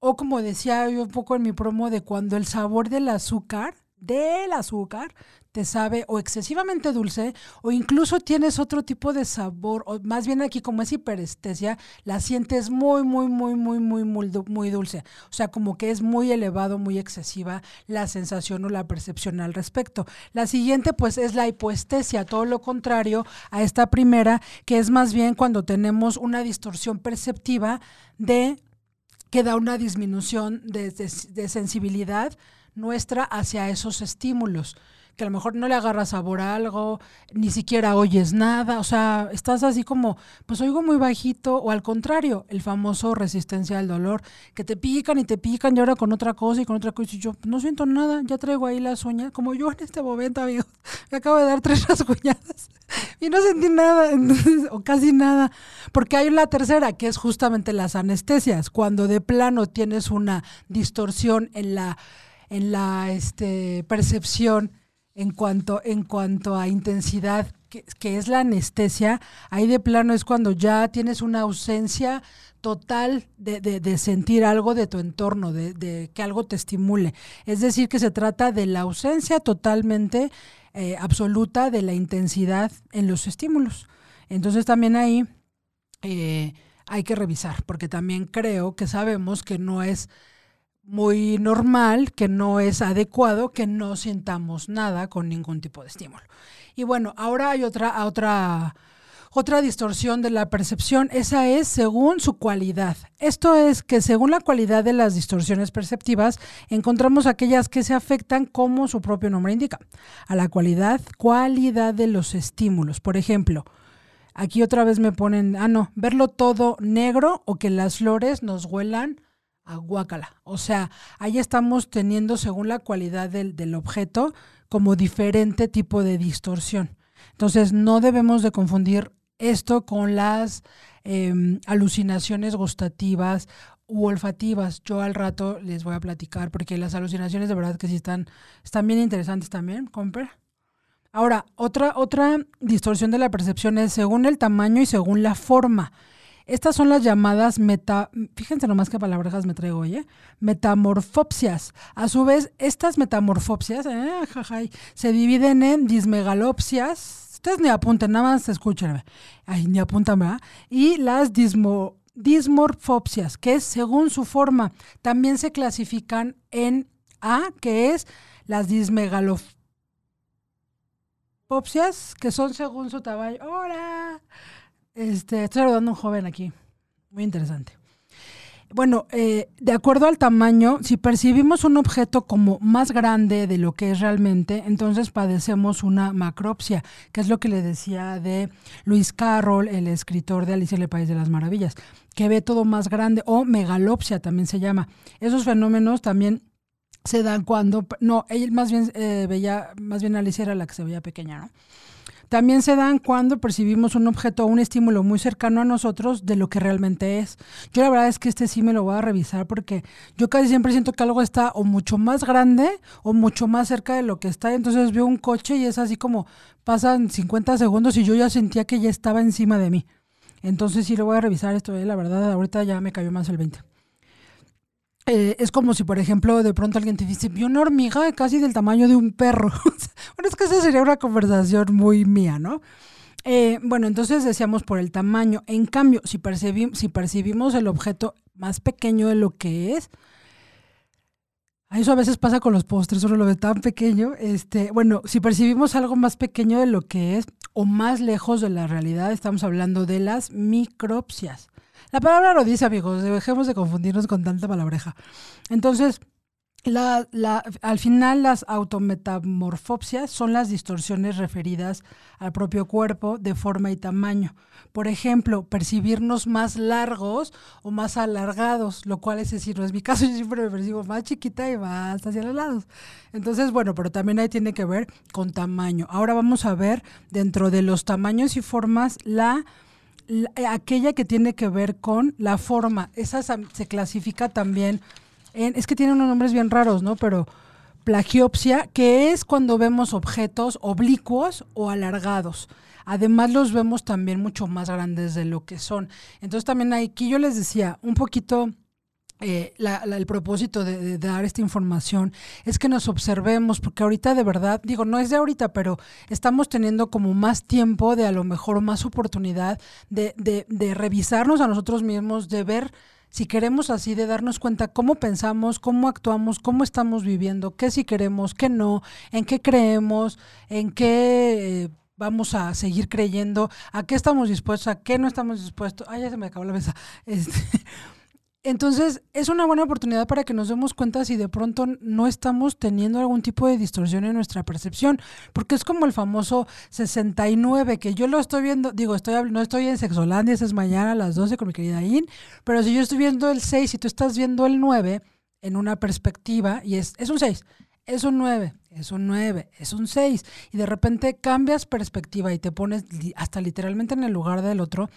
O como decía yo un poco en mi promo, de cuando el sabor del azúcar, del azúcar, te sabe o excesivamente dulce o incluso tienes otro tipo de sabor, o más bien aquí como es hiperestesia, la sientes muy, muy, muy, muy, muy, muy, muy dulce. O sea, como que es muy elevado, muy excesiva la sensación o la percepción al respecto. La siguiente pues es la hipoestesia, todo lo contrario a esta primera, que es más bien cuando tenemos una distorsión perceptiva de que da una disminución de, de sensibilidad nuestra hacia esos estímulos que a lo mejor no le agarra sabor a algo, ni siquiera oyes nada, o sea, estás así como, pues oigo muy bajito, o al contrario, el famoso resistencia al dolor, que te pican y te pican y ahora con otra cosa y con otra cosa, y yo no siento nada, ya traigo ahí las uñas, como yo en este momento, amigos, me acabo de dar tres rasguñadas y no sentí nada, o casi nada, porque hay la tercera, que es justamente las anestesias, cuando de plano tienes una distorsión en la en la este, percepción en cuanto, en cuanto a intensidad que, es la anestesia, ahí de plano es cuando ya tienes una ausencia total de, sentir algo de tu entorno, de, que algo te estimule. Es decir, que se trata de la ausencia totalmente eh, absoluta de la intensidad en los estímulos. Entonces también ahí eh, hay que revisar, porque también creo que sabemos que no es muy normal, que no es adecuado que no sintamos nada con ningún tipo de estímulo. Y bueno, ahora hay otra, otra, otra distorsión de la percepción, esa es según su cualidad. Esto es que según la cualidad de las distorsiones perceptivas, encontramos aquellas que se afectan como su propio nombre indica, a la cualidad, cualidad de los estímulos. Por ejemplo, aquí otra vez me ponen, ah, no, verlo todo negro o que las flores nos huelan aguácala. O sea, ahí estamos teniendo, según la cualidad del, objeto, como diferente tipo de distorsión. Entonces, no debemos de confundir esto con las em, alucinaciones gustativas u olfativas. Yo al rato les voy a platicar porque las alucinaciones de verdad que sí están, están bien interesantes también, compra. Ahora, otra, otra distorsión de la percepción es según el tamaño y según la forma. Estas son las llamadas meta, fíjense nomás qué palabras me traigo hoy, ¿eh? metamorfopsias. A su vez, estas metamorfopsias eh, se dividen en dismegalopsias. Ustedes ni apunten, nada más escúchenme. Ay, ni apuntan, ¿verdad? Y las dismo, dismorfopsias, que es según su forma. También se clasifican en A, que es las dismegalopsias, que son según su tamaño. ¡Hola! Este, estoy saludando un joven aquí. Muy interesante. Bueno, eh, de acuerdo al tamaño, si percibimos un objeto como más grande de lo que es realmente, entonces padecemos una macropsia, que es lo que le decía de Luis Carroll, el escritor de Alicia en el País de las Maravillas, que ve todo más grande, o megalopsia también se llama. Esos fenómenos también se dan cuando, no, él más bien eh, veía, más bien Alicia era la que se veía pequeña, ¿no? También se dan cuando percibimos un objeto o un estímulo muy cercano a nosotros de lo que realmente es. Yo la verdad es que este sí me lo voy a revisar porque yo casi siempre siento que algo está o mucho más grande o mucho más cerca de lo que está. Entonces veo un coche y es así como pasan 50 segundos y yo ya sentía que ya estaba encima de mí. Entonces sí lo voy a revisar esto, ¿eh? la verdad ahorita ya me cayó más el 20. Eh, es como si, por ejemplo, de pronto alguien te dice, vi una hormiga casi del tamaño de un perro. bueno, es que esa sería una conversación muy mía, ¿no? Eh, bueno, entonces decíamos por el tamaño. En cambio, si, si percibimos el objeto más pequeño de lo que es, eso a veces pasa con los postres, uno lo ve tan pequeño. Este, bueno, si percibimos algo más pequeño de lo que es o más lejos de la realidad, estamos hablando de las micropsias. La palabra lo dice, amigos, dejemos de confundirnos con tanta palabreja. Entonces, la, la, al final las autometamorfopsias son las distorsiones referidas al propio cuerpo de forma y tamaño. Por ejemplo, percibirnos más largos o más alargados, lo cual es decir, no es mi caso, yo siempre me percibo más chiquita y más hacia los lados. Entonces, bueno, pero también ahí tiene que ver con tamaño. Ahora vamos a ver dentro de los tamaños y formas la aquella que tiene que ver con la forma. Esa se clasifica también en, es que tiene unos nombres bien raros, ¿no? Pero plagiopsia, que es cuando vemos objetos oblicuos o alargados. Además los vemos también mucho más grandes de lo que son. Entonces también aquí yo les decía, un poquito eh, el propósito de, dar esta información es que nos observemos, porque ahorita de verdad, digo, no es de ahorita, pero estamos teniendo como más tiempo de a lo mejor más oportunidad de, de, de revisarnos a nosotros mismos, de ver si queremos así, de darnos cuenta cómo pensamos, cómo actuamos, cómo estamos viviendo, qué si queremos, qué no, en qué creemos, en qué... Eh, vamos a seguir creyendo, a qué estamos dispuestos, a qué no estamos dispuestos. Ay, ya se me acabó la mesa. Este, entonces, es una buena oportunidad para que nos demos cuenta si de pronto no estamos teniendo algún tipo de distorsión en nuestra percepción, porque es como el famoso 69, que yo lo estoy viendo, digo, estoy no estoy en Sexolandia, es mañana a las 12 con mi querida In, pero si yo estoy viendo el 6 y tú estás viendo el 9 en una perspectiva, y es, es un 6, es un 9, es un 9, es un 6, y de repente cambias perspectiva y te pones hasta literalmente en el lugar del otro,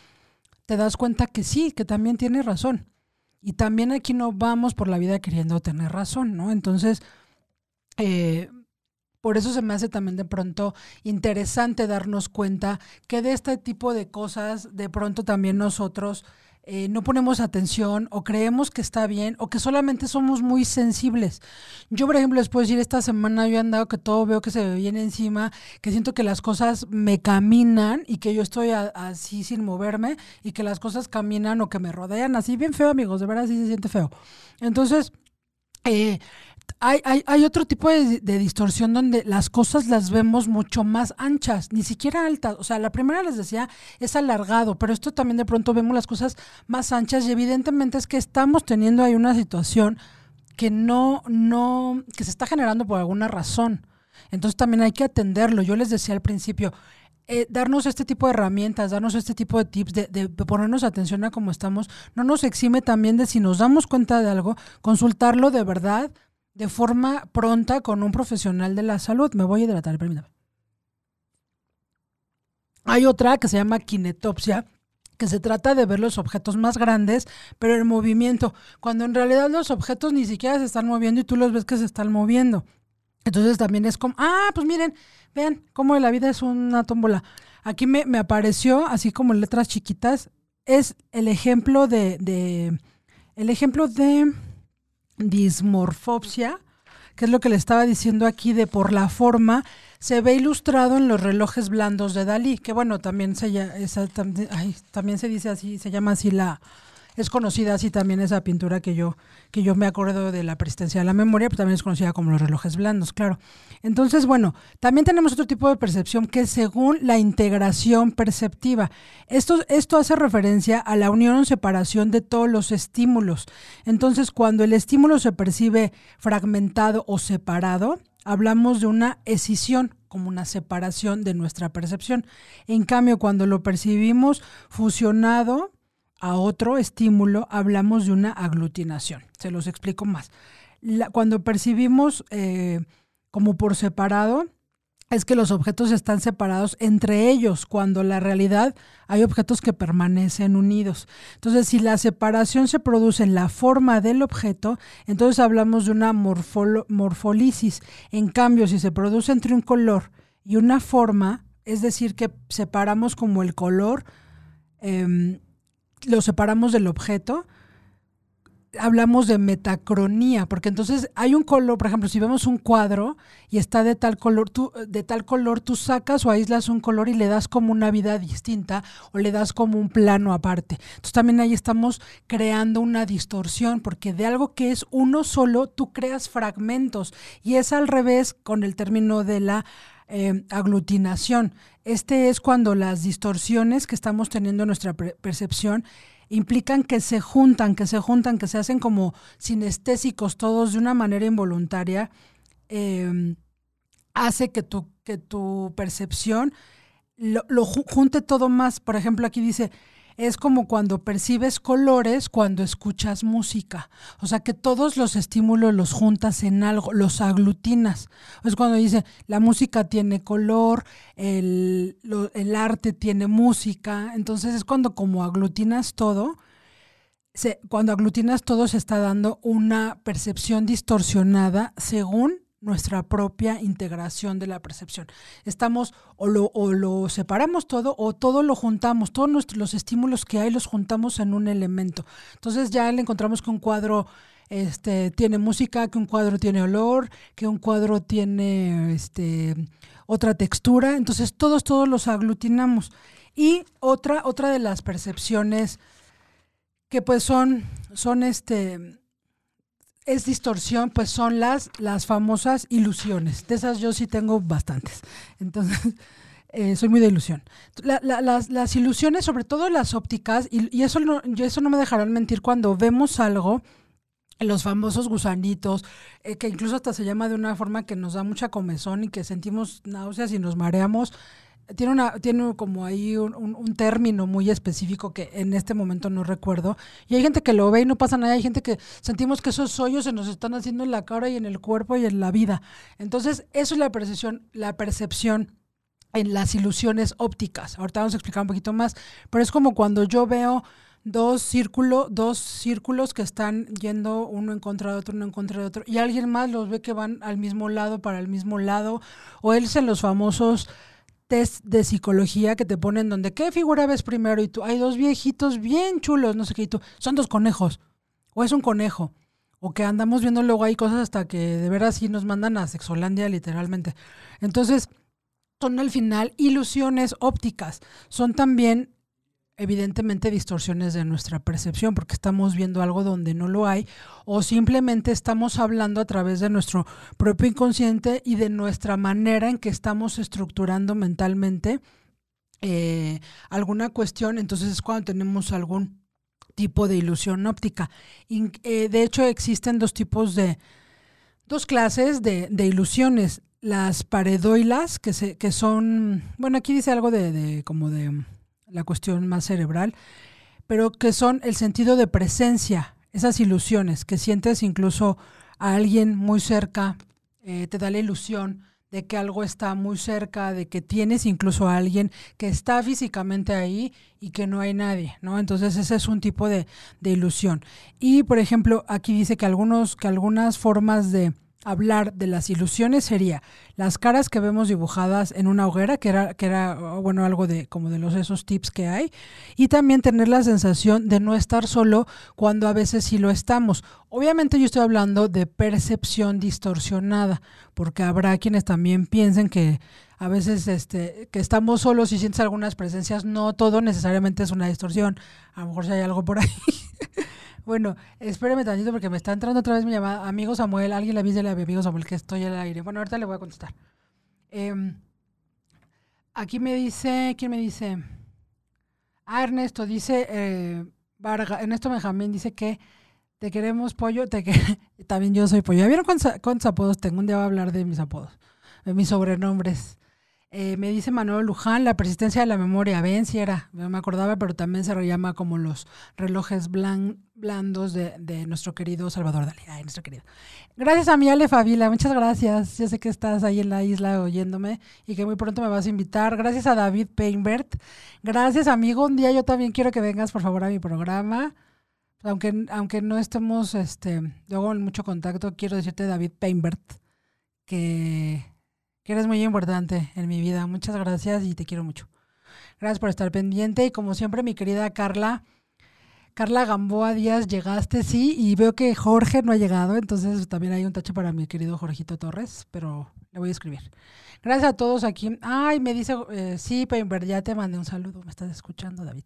te das cuenta que sí, que también tiene razón y también aquí no vamos por la vida queriendo tener razón, ¿no? Entonces, eh, por eso se me hace también de pronto interesante darnos cuenta que de este tipo de cosas, de pronto también nosotros eh, no ponemos atención o creemos que está bien o que solamente somos muy sensibles. Yo, por ejemplo, les puedo decir, esta semana yo he andado que todo veo que se me viene encima, que siento que las cosas me caminan y que yo estoy así sin moverme y que las cosas caminan o que me rodean así bien feo, amigos, de verdad así se siente feo. Entonces, eh, hay, hay, hay, otro tipo de, distorsión donde las cosas las vemos mucho más anchas, ni siquiera altas. O sea, la primera les decía es alargado, pero esto también de pronto vemos las cosas más anchas y evidentemente es que estamos teniendo ahí una situación que no, no, que se está generando por alguna razón. Entonces también hay que atenderlo. Yo les decía al principio, eh, darnos este tipo de herramientas, darnos este tipo de tips, de, de, ponernos atención a cómo estamos, no nos exime también de si nos damos cuenta de algo, consultarlo de verdad, de forma pronta con un profesional de la salud. Me voy a hidratar, permítame. Hay otra que se llama kinetopsia, que se trata de ver los objetos más grandes, pero en movimiento, cuando en realidad los objetos ni siquiera se están moviendo y tú los ves que se están moviendo. Entonces también es como, ah, pues miren, vean cómo la vida es una tómbola. Aquí me, me apareció, así como en letras chiquitas, es el ejemplo de, de el ejemplo de dismorfopsia, que es lo que le estaba diciendo aquí de por la forma, se ve ilustrado en los relojes blandos de Dalí, que bueno, también se, también se dice así, se llama así la, es conocida así también esa pintura que yo, que yo me acuerdo de la persistencia de la memoria, pero también es conocida como los relojes blandos, claro. Entonces, bueno, también tenemos otro tipo de percepción que es según la integración perceptiva. Esto, esto hace referencia a la unión o separación de todos los estímulos. Entonces, cuando el estímulo se percibe fragmentado o separado, hablamos de una escisión, como una separación de nuestra percepción. En cambio, cuando lo percibimos fusionado, a otro estímulo, hablamos de una aglutinación. Se los explico más. cuando percibimos eh, como por separado, es que los objetos están separados entre ellos, cuando la realidad hay objetos que permanecen unidos. Entonces, si la separación se produce en la forma del objeto, entonces hablamos de una morfolisis. En cambio, si se produce entre un color y una forma, es decir, que separamos como el color, eh, lo separamos del objeto, hablamos de metacronía, porque entonces hay un color, por ejemplo, si vemos un cuadro y está de tal color, tú, de tal color, tú sacas o aíslas un color y le das como una vida distinta o le das como un plano aparte. Entonces también ahí estamos creando una distorsión, porque de algo que es uno solo, tú creas fragmentos. Y es al revés con el término de la eh, aglutinación. Este es cuando las distorsiones que estamos teniendo en nuestra percepción implican que se juntan, que se juntan, que se hacen como sinestésicos todos de una manera involuntaria, em, hace que tu, que tu percepción lo junte todo más. Por ejemplo, aquí dice, es como cuando percibes colores cuando escuchas música. O sea que todos los estímulos los juntas en algo, los aglutinas. Es cuando dice, la música tiene color, el, el arte tiene música. Entonces es cuando como aglutinas todo, cuando aglutinas todo se está dando una percepción distorsionada según nuestra propia integración de la percepción. Estamos o lo, o lo separamos todo o todo lo juntamos, todos nuestros, los estímulos que hay los juntamos en un elemento. Entonces ya le encontramos que un cuadro este, tiene música, que un cuadro tiene olor, que un cuadro tiene este, otra textura. Entonces todos, todos los aglutinamos. Y otra, otra de las percepciones que pues son, son este, es distorsión, pues son las, las famosas ilusiones. De esas yo sí tengo bastantes. Entonces, eh, soy muy de ilusión. las, las, ilusiones, sobre todo las ópticas, y, eso, no, eso no me dejarán mentir cuando vemos algo, los famosos gusanitos, eh, que incluso hasta se llama de una forma que nos da mucha comezón y que sentimos náuseas y nos mareamos tiene una tiene como ahí un, un, término muy específico que en este momento no recuerdo. Y hay gente que lo ve y no pasa nada. Hay gente que sentimos que esos hoyos se nos están haciendo en la cara y en el cuerpo y en la vida. Entonces eso es la percepción la percepción en las ilusiones ópticas. Ahorita vamos a explicar un poquito más pero es como cuando yo veo dos, círculo, dos círculos que están yendo uno en contra de otro, uno en contra de otro, y alguien más los ve que van al mismo lado, para el mismo lado, o él en los famosos test de psicología que te ponen donde, ¿qué figura ves primero? Y tú, hay dos viejitos bien chulos, no sé qué, y tú, son dos conejos, o es un conejo, o que andamos viendo luego ahí cosas hasta que de veras sí nos mandan a Sexolandia literalmente. Entonces, son al final ilusiones ópticas, son también evidentemente distorsiones de nuestra percepción porque estamos viendo algo donde no lo hay o simplemente estamos hablando a través de nuestro propio inconsciente y de nuestra manera en que estamos estructurando mentalmente eh, alguna cuestión, entonces es cuando tenemos algún tipo de ilusión óptica. Eh, de hecho, existen dos tipos de, dos clases de, ilusiones. Las paredoilas, que, se, que son, bueno, aquí dice algo de, de como de la cuestión más cerebral, pero que son el sentido de presencia, esas ilusiones, que sientes incluso a alguien muy cerca, eh, te da la ilusión de que algo está muy cerca, de que tienes incluso a alguien que está físicamente ahí y que no hay nadie, ¿no? Entonces ese es un tipo de, de ilusión. Y por ejemplo, aquí dice que algunos, que algunas formas de hablar de las ilusiones sería las caras que vemos dibujadas en una hoguera, que era, que era bueno, algo de como de los esos tips que hay, y también tener la sensación de no estar solo cuando a veces sí lo estamos. Obviamente yo estoy hablando de percepción distorsionada, porque habrá quienes también piensen que a veces este, que estamos solos y sientes algunas presencias, no todo necesariamente es una distorsión, a lo mejor si hay algo por ahí. Bueno, espéreme tantito porque me está entrando otra vez mi llamada. Amigo Samuel, alguien le avise a amigo Samuel que estoy al aire. Bueno, ahorita le voy a contestar. Em, aquí me dice, ¿quién me dice? Ah, Ernesto, dice, eh, Varga, Ernesto Benjamín dice que te queremos pollo, te que también yo soy pollo. ¿Ya vieron cuántos, apodos tengo? Un día voy a hablar de mis apodos, de mis sobrenombres. Eh, me dice Manuel Luján, la persistencia de la memoria, ven si era, no me acordaba, pero también se llama como los relojes blandos de, nuestro querido Salvador Dalí. Ay, nuestro querido. Gracias a mi Ale Favila, muchas gracias. Yo sé que estás ahí en la isla oyéndome y que muy pronto me vas a invitar. Gracias a David Peinbert. Gracias, amigo. Un día yo también quiero que vengas, por favor, a mi programa. Aunque, aunque no estemos este, luego en mucho contacto, quiero decirte, David Peinbert, que que eres muy importante en mi vida. Muchas gracias y te quiero mucho. Gracias por estar pendiente y como siempre mi querida Carla, Carla Gamboa Díaz, llegaste, sí, y veo que Jorge no ha llegado, entonces también hay un tacho para mi querido Jorgito Torres, pero le voy a escribir. Gracias a todos aquí. Ay, me dice, eh, sí, Peinberg, ya te mandé un saludo, me estás escuchando, David.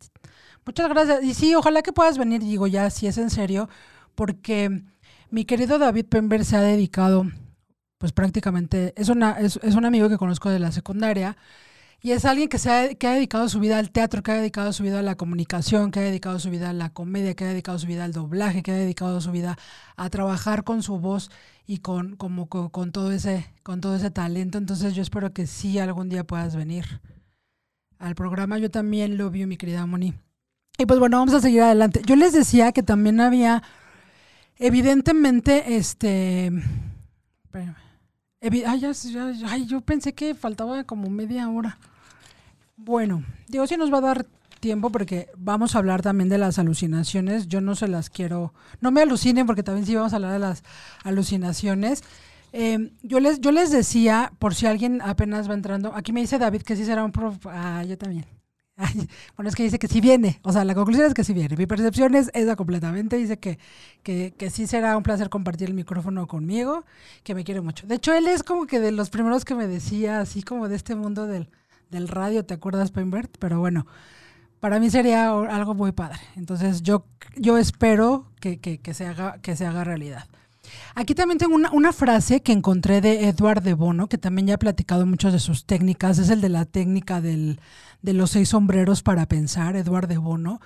Muchas gracias. Y sí, ojalá que puedas venir, digo ya, si es en serio, porque mi querido David Pember se ha dedicado pues prácticamente es, una, es, un amigo que conozco de la secundaria y es alguien que, se ha, que ha dedicado su vida al teatro, que ha dedicado su vida a la comunicación, que ha dedicado su vida a la comedia, que ha dedicado su vida al doblaje, que ha dedicado su vida a trabajar con su voz y con, como, con, todo, ese, con todo ese talento. Entonces yo espero que sí algún día puedas venir al programa. Yo también lo vi, mi querida Moni. Y pues bueno, vamos a seguir adelante. Yo les decía que también había, evidentemente, este... Ay, yo pensé que faltaba como media hora. Bueno, digo, si nos va a dar tiempo porque vamos a hablar también de las alucinaciones. Yo no se las quiero, no me alucinen porque también sí vamos a hablar de las alucinaciones. Em, yo, les, yo les decía, por si alguien apenas va entrando, aquí me dice David que sí será un prof, ah, yo también bueno, es que dice que sí viene, o sea, la conclusión es que sí viene. Mi percepción es esa completamente, dice que, que, que, sí será un placer compartir el micrófono conmigo, que me quiere mucho. De hecho, él es como que de los primeros que me decía, así como de este mundo del, del radio, ¿te acuerdas, Pembert? Pero bueno, para mí sería algo muy padre. Entonces, yo, yo espero que, que, que se haga, que se haga realidad. Aquí también tengo una, frase que encontré de Edward de Bono, que también ya ha platicado muchas de sus técnicas, es el de la técnica del, de los seis sombreros para pensar, Eduardo de Bono,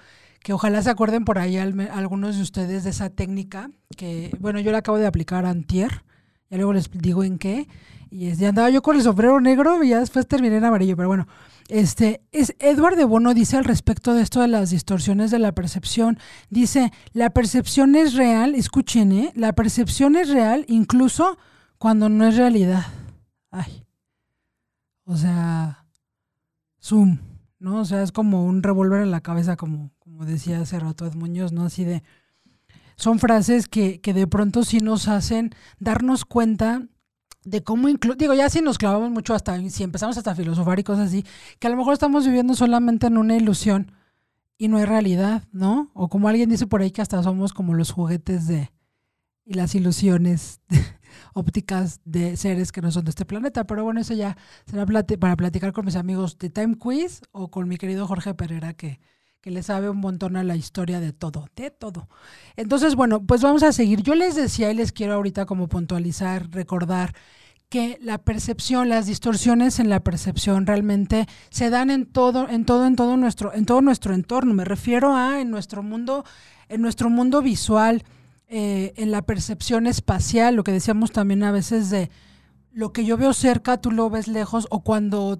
que ojalá se acuerden por ahí algunos de ustedes de esa técnica, que bueno, yo la acabo de aplicar antier, ya luego les digo en qué, y ya andaba yo con el sombrero negro y ya después terminé en amarillo, pero bueno, este, es, Edward de Bono dice al respecto de esto de las distorsiones de la percepción, dice, la percepción es real, escuchen, ¿eh? la percepción es real incluso cuando no es realidad. Ay. O sea, zoom. ¿no? O sea, es como un revólver en la cabeza, como, como decía hace rato Ed Muñoz, ¿no? Así de, son frases que, que de pronto sí nos hacen darnos cuenta de cómo incluso, digo, ya si nos clavamos mucho hasta, si empezamos hasta a filosofar y cosas así, que a lo mejor estamos viviendo solamente en una ilusión y no hay realidad, ¿no? O como alguien dice por ahí que hasta somos como los juguetes de y las ilusiones ópticas de seres que no son de este planeta. Pero bueno, eso ya será para platicar con mis amigos de Time Quiz o con mi querido Jorge Pereira que, que le sabe un montón a la historia de todo, de todo. Entonces, bueno, pues vamos a seguir. Yo les decía y les quiero ahorita como puntualizar, recordar que la percepción, las distorsiones en la percepción realmente se dan en todo, en todo, en todo nuestro, en todo nuestro entorno. Me refiero a en nuestro mundo, en nuestro mundo visual, eh, en la percepción espacial, lo que decíamos también a veces de lo que yo veo cerca, tú lo ves lejos, o cuando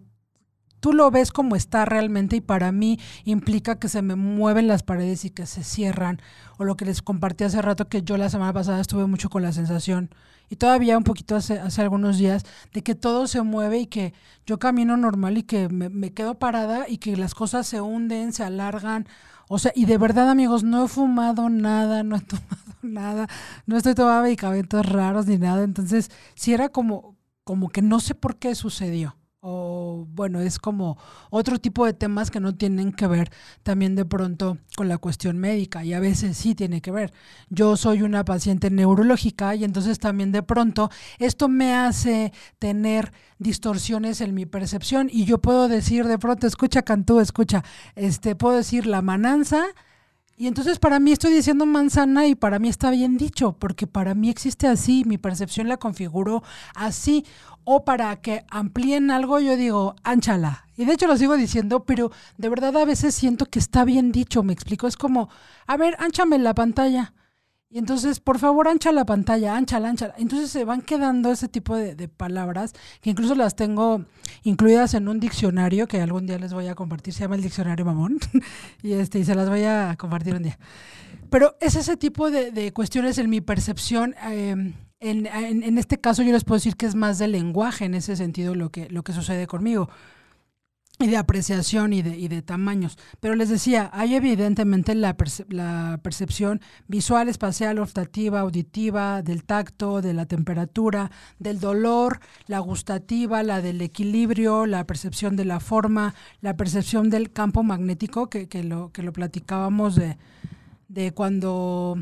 tú lo ves como está realmente y para mí implica que se me mueven las paredes y que se cierran. O lo que les compartí hace rato que yo la semana pasada estuve mucho con la sensación y todavía un poquito hace, hace algunos días de que todo se mueve y que yo camino normal y que me, me quedo parada y que las cosas se hunden, se alargan. O sea, y de verdad amigos, no he fumado nada, no he tomado nada, no estoy tomando medicamentos raros ni nada. Entonces, si era como, como que no sé por qué sucedió o bueno, es como otro tipo de temas que no tienen que ver también de pronto con la cuestión médica y a veces sí tiene que ver. Yo soy una paciente neurológica y entonces también de pronto esto me hace tener distorsiones en mi percepción y yo puedo decir de pronto, escucha Cantú, escucha, este puedo decir la mananza y entonces para mí estoy diciendo manzana y para mí está bien dicho, porque para mí existe así, mi percepción la configuro así. O para que amplíen algo, yo digo, ánchala. Y de hecho lo sigo diciendo, pero de verdad a veces siento que está bien dicho, me explico. Es como, a ver, ánchame la pantalla. Y entonces, por favor, ancha la pantalla, ancha, ancha. Entonces se van quedando ese tipo de, palabras, que incluso las tengo incluidas en un diccionario que algún día les voy a compartir, se llama el diccionario mamón, y, este, y se las voy a compartir un día. Pero es ese tipo de, cuestiones en mi percepción. Em, en, en, en, este caso yo les puedo decir que es más de lenguaje en ese sentido lo que, lo que sucede conmigo y de apreciación y de, y de tamaños. Pero les decía, hay evidentemente la, la percepción visual, espacial, olfativa, auditiva, del tacto, de la temperatura, del dolor, la gustativa, la del equilibrio, la percepción de la forma, la percepción del campo magnético, que, que, lo, que lo platicábamos de, de cuando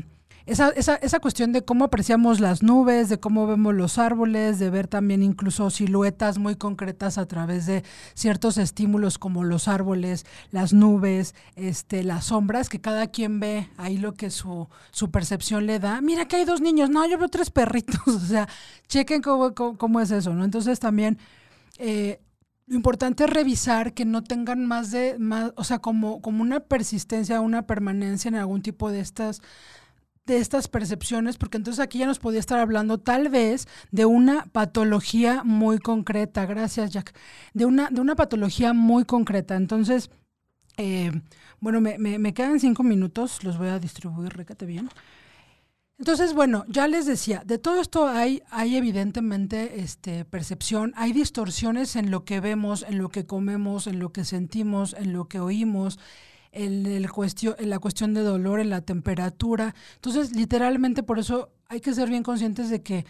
esa, esa, esa cuestión de cómo apreciamos las nubes, de cómo vemos los árboles, de ver también incluso siluetas muy concretas a través de ciertos estímulos como los árboles, las nubes, este, las sombras, que cada quien ve ahí lo que su, su percepción le da. Mira que hay dos niños, no, yo veo tres perritos, o sea, chequen cómo, cómo, es eso, ¿no? Entonces también... Eh, lo importante es revisar que no tengan más de, más, o sea, como, como una persistencia, una permanencia en algún tipo de estas de estas percepciones, porque entonces aquí ya nos podía estar hablando tal vez de una patología muy concreta, gracias Jack, de una, de una patología muy concreta. Entonces, eh, bueno, me, me, quedan cinco minutos, los voy a distribuir, récate bien. Entonces, bueno, ya les decía, de todo esto hay, hay evidentemente este, percepción, hay distorsiones en lo que vemos, en lo que comemos, en lo que sentimos, en lo que oímos, en, el cuestión, en la cuestión de dolor, en la temperatura. Entonces, literalmente por eso hay que ser bien conscientes de que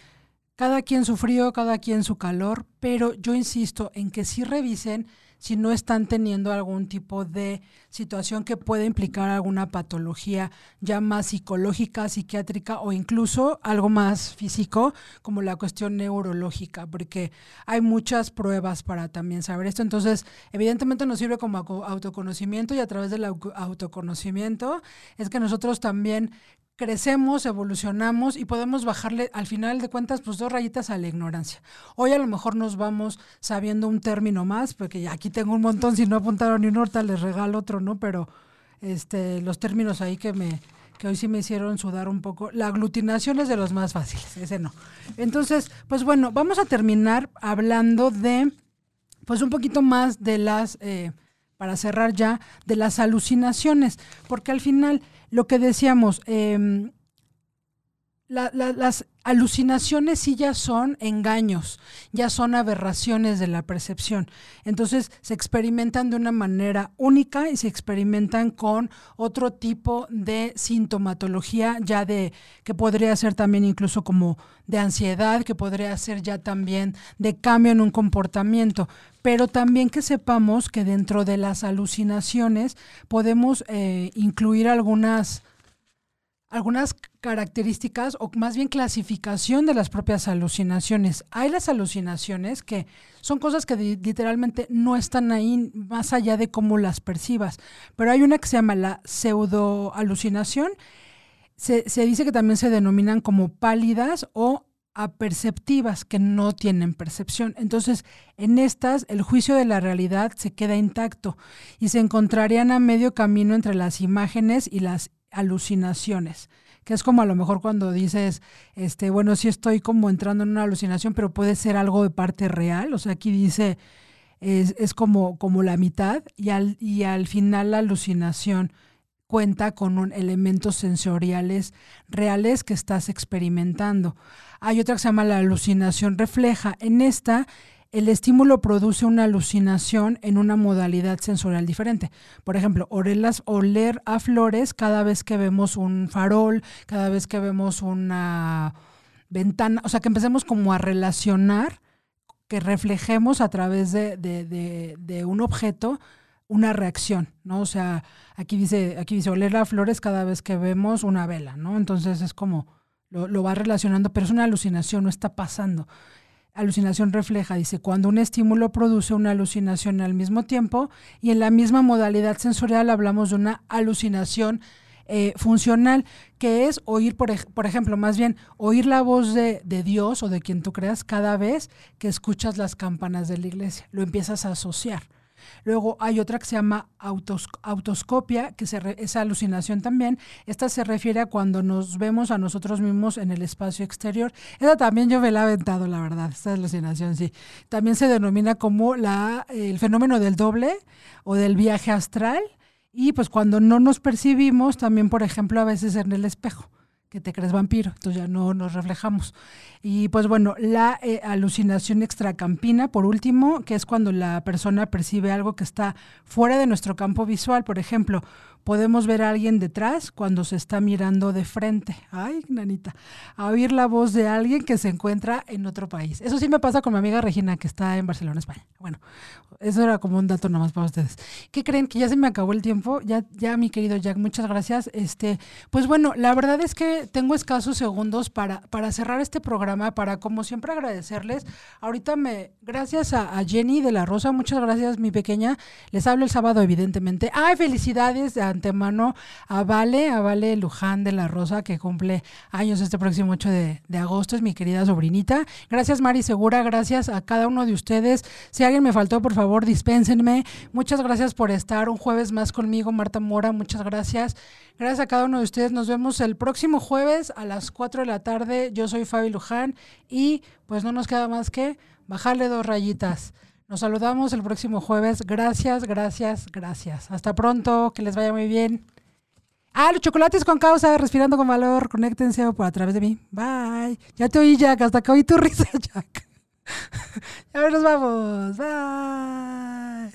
cada quien su frío, cada quien su calor, pero yo insisto en que sí revisen si no están teniendo algún tipo de situación que pueda implicar alguna patología ya más psicológica, psiquiátrica o incluso algo más físico, como la cuestión neurológica, porque hay muchas pruebas para también saber esto. Entonces, evidentemente nos sirve como autoconocimiento y a través del autoconocimiento es que nosotros también crecemos, evolucionamos y podemos bajarle al final de cuentas pues dos rayitas a la ignorancia. Hoy a lo mejor nos vamos sabiendo un término más, porque aquí tengo un montón, si no apuntaron ni un horta les regalo otro, ¿no? Pero este los términos ahí que me que hoy sí me hicieron sudar un poco. La aglutinación es de los más fáciles, ese no. Entonces, pues bueno, vamos a terminar hablando de pues un poquito más de las eh, para cerrar ya, de las alucinaciones, porque al final lo que decíamos, em, las alucinaciones sí ya son engaños, ya son aberraciones de la percepción. Entonces se experimentan de una manera única y se experimentan con otro tipo de sintomatología, ya de que podría ser también incluso como de ansiedad, que podría ser ya también de cambio en un comportamiento. Pero también que sepamos que dentro de las alucinaciones podemos eh, incluir algunas algunas características o más bien clasificación de las propias alucinaciones. Hay las alucinaciones que son cosas que literalmente no están ahí más allá de cómo las percibas, pero hay una que se llama la pseudo alucinación. Se, se dice que también se denominan como pálidas o aperceptivas que no tienen percepción. Entonces, en estas, el juicio de la realidad se queda intacto y se encontrarían a medio camino entre las imágenes y las alucinaciones, que es como a lo mejor cuando dices, este, bueno, sí estoy como entrando en una alucinación, pero puede ser algo de parte real, o sea, aquí dice, es, es como, como la mitad, y al, y al final la alucinación cuenta con un, elementos sensoriales reales que estás experimentando. Hay otra que se llama la alucinación refleja. En esta el estímulo produce una alucinación en una modalidad sensorial diferente. Por ejemplo, oler a flores cada vez que vemos un farol, cada vez que vemos una ventana, o sea, que empecemos como a relacionar, que reflejemos a través de, un objeto una reacción, ¿no? O sea, aquí dice, aquí dice oler a flores cada vez que vemos una vela, ¿no? Entonces es como lo, lo va relacionando, pero es una alucinación, no está pasando alucinación refleja, dice, cuando un estímulo produce una alucinación al mismo tiempo y en la misma modalidad sensorial hablamos de una alucinación eh, funcional, que es oír, por, por, ejemplo, más bien oír la voz de, de, Dios o de quien tú creas cada vez que escuchas las campanas de la iglesia, lo empiezas a asociar. Luego hay otra que se llama autoscopia, que se es alucinación también. Esta se refiere a cuando nos vemos a nosotros mismos en el espacio exterior. Esa también yo me la he aventado, la verdad, esta alucinación, sí. También se denomina como la, el fenómeno del doble o del viaje astral. Y pues cuando no nos percibimos, también, por ejemplo, a veces en el espejo que te crees vampiro, entonces ya no nos reflejamos. Y pues bueno, la eh, alucinación extracampina, por último, que es cuando la persona percibe algo que está fuera de nuestro campo visual, por ejemplo, podemos ver a alguien detrás cuando se está mirando de frente. Ay, nanita. A oír la voz de alguien que se encuentra en otro país. Eso sí me pasa con mi amiga Regina, que está en Barcelona, España. Bueno, eso era como un dato nomás para ustedes. ¿Qué creen? Que ya se me acabó el tiempo. Ya, ya, mi querido Jack, muchas gracias. Este, pues bueno, la verdad es que tengo escasos segundos para, para cerrar este programa, para como siempre agradecerles. Ahorita me, gracias a Jenny de la Rosa, muchas gracias, mi pequeña. Les hablo el sábado, evidentemente. Ay, felicidades antemano a Vale, a Vale Luján de la Rosa, que cumple años este próximo 8 de, agosto, es mi querida sobrinita. Gracias Mari Segura, gracias a cada uno de ustedes. Si alguien me faltó, por favor, dispénsenme. Muchas gracias por estar un jueves más conmigo, Marta Mora, muchas gracias. Gracias a cada uno de ustedes. Nos vemos el próximo jueves a las 4 de la tarde. Yo soy Fabi Luján y pues no nos queda más que bajarle dos rayitas. Nos saludamos el próximo jueves. Gracias, gracias, gracias. Hasta pronto, que les vaya muy bien. Ah, los chocolates con causa, respirando con valor. Conéctense por a través de mí. Bye. Ya te oí, Jack. Hasta que oí tu risa, Jack. ya nos vamos. Bye.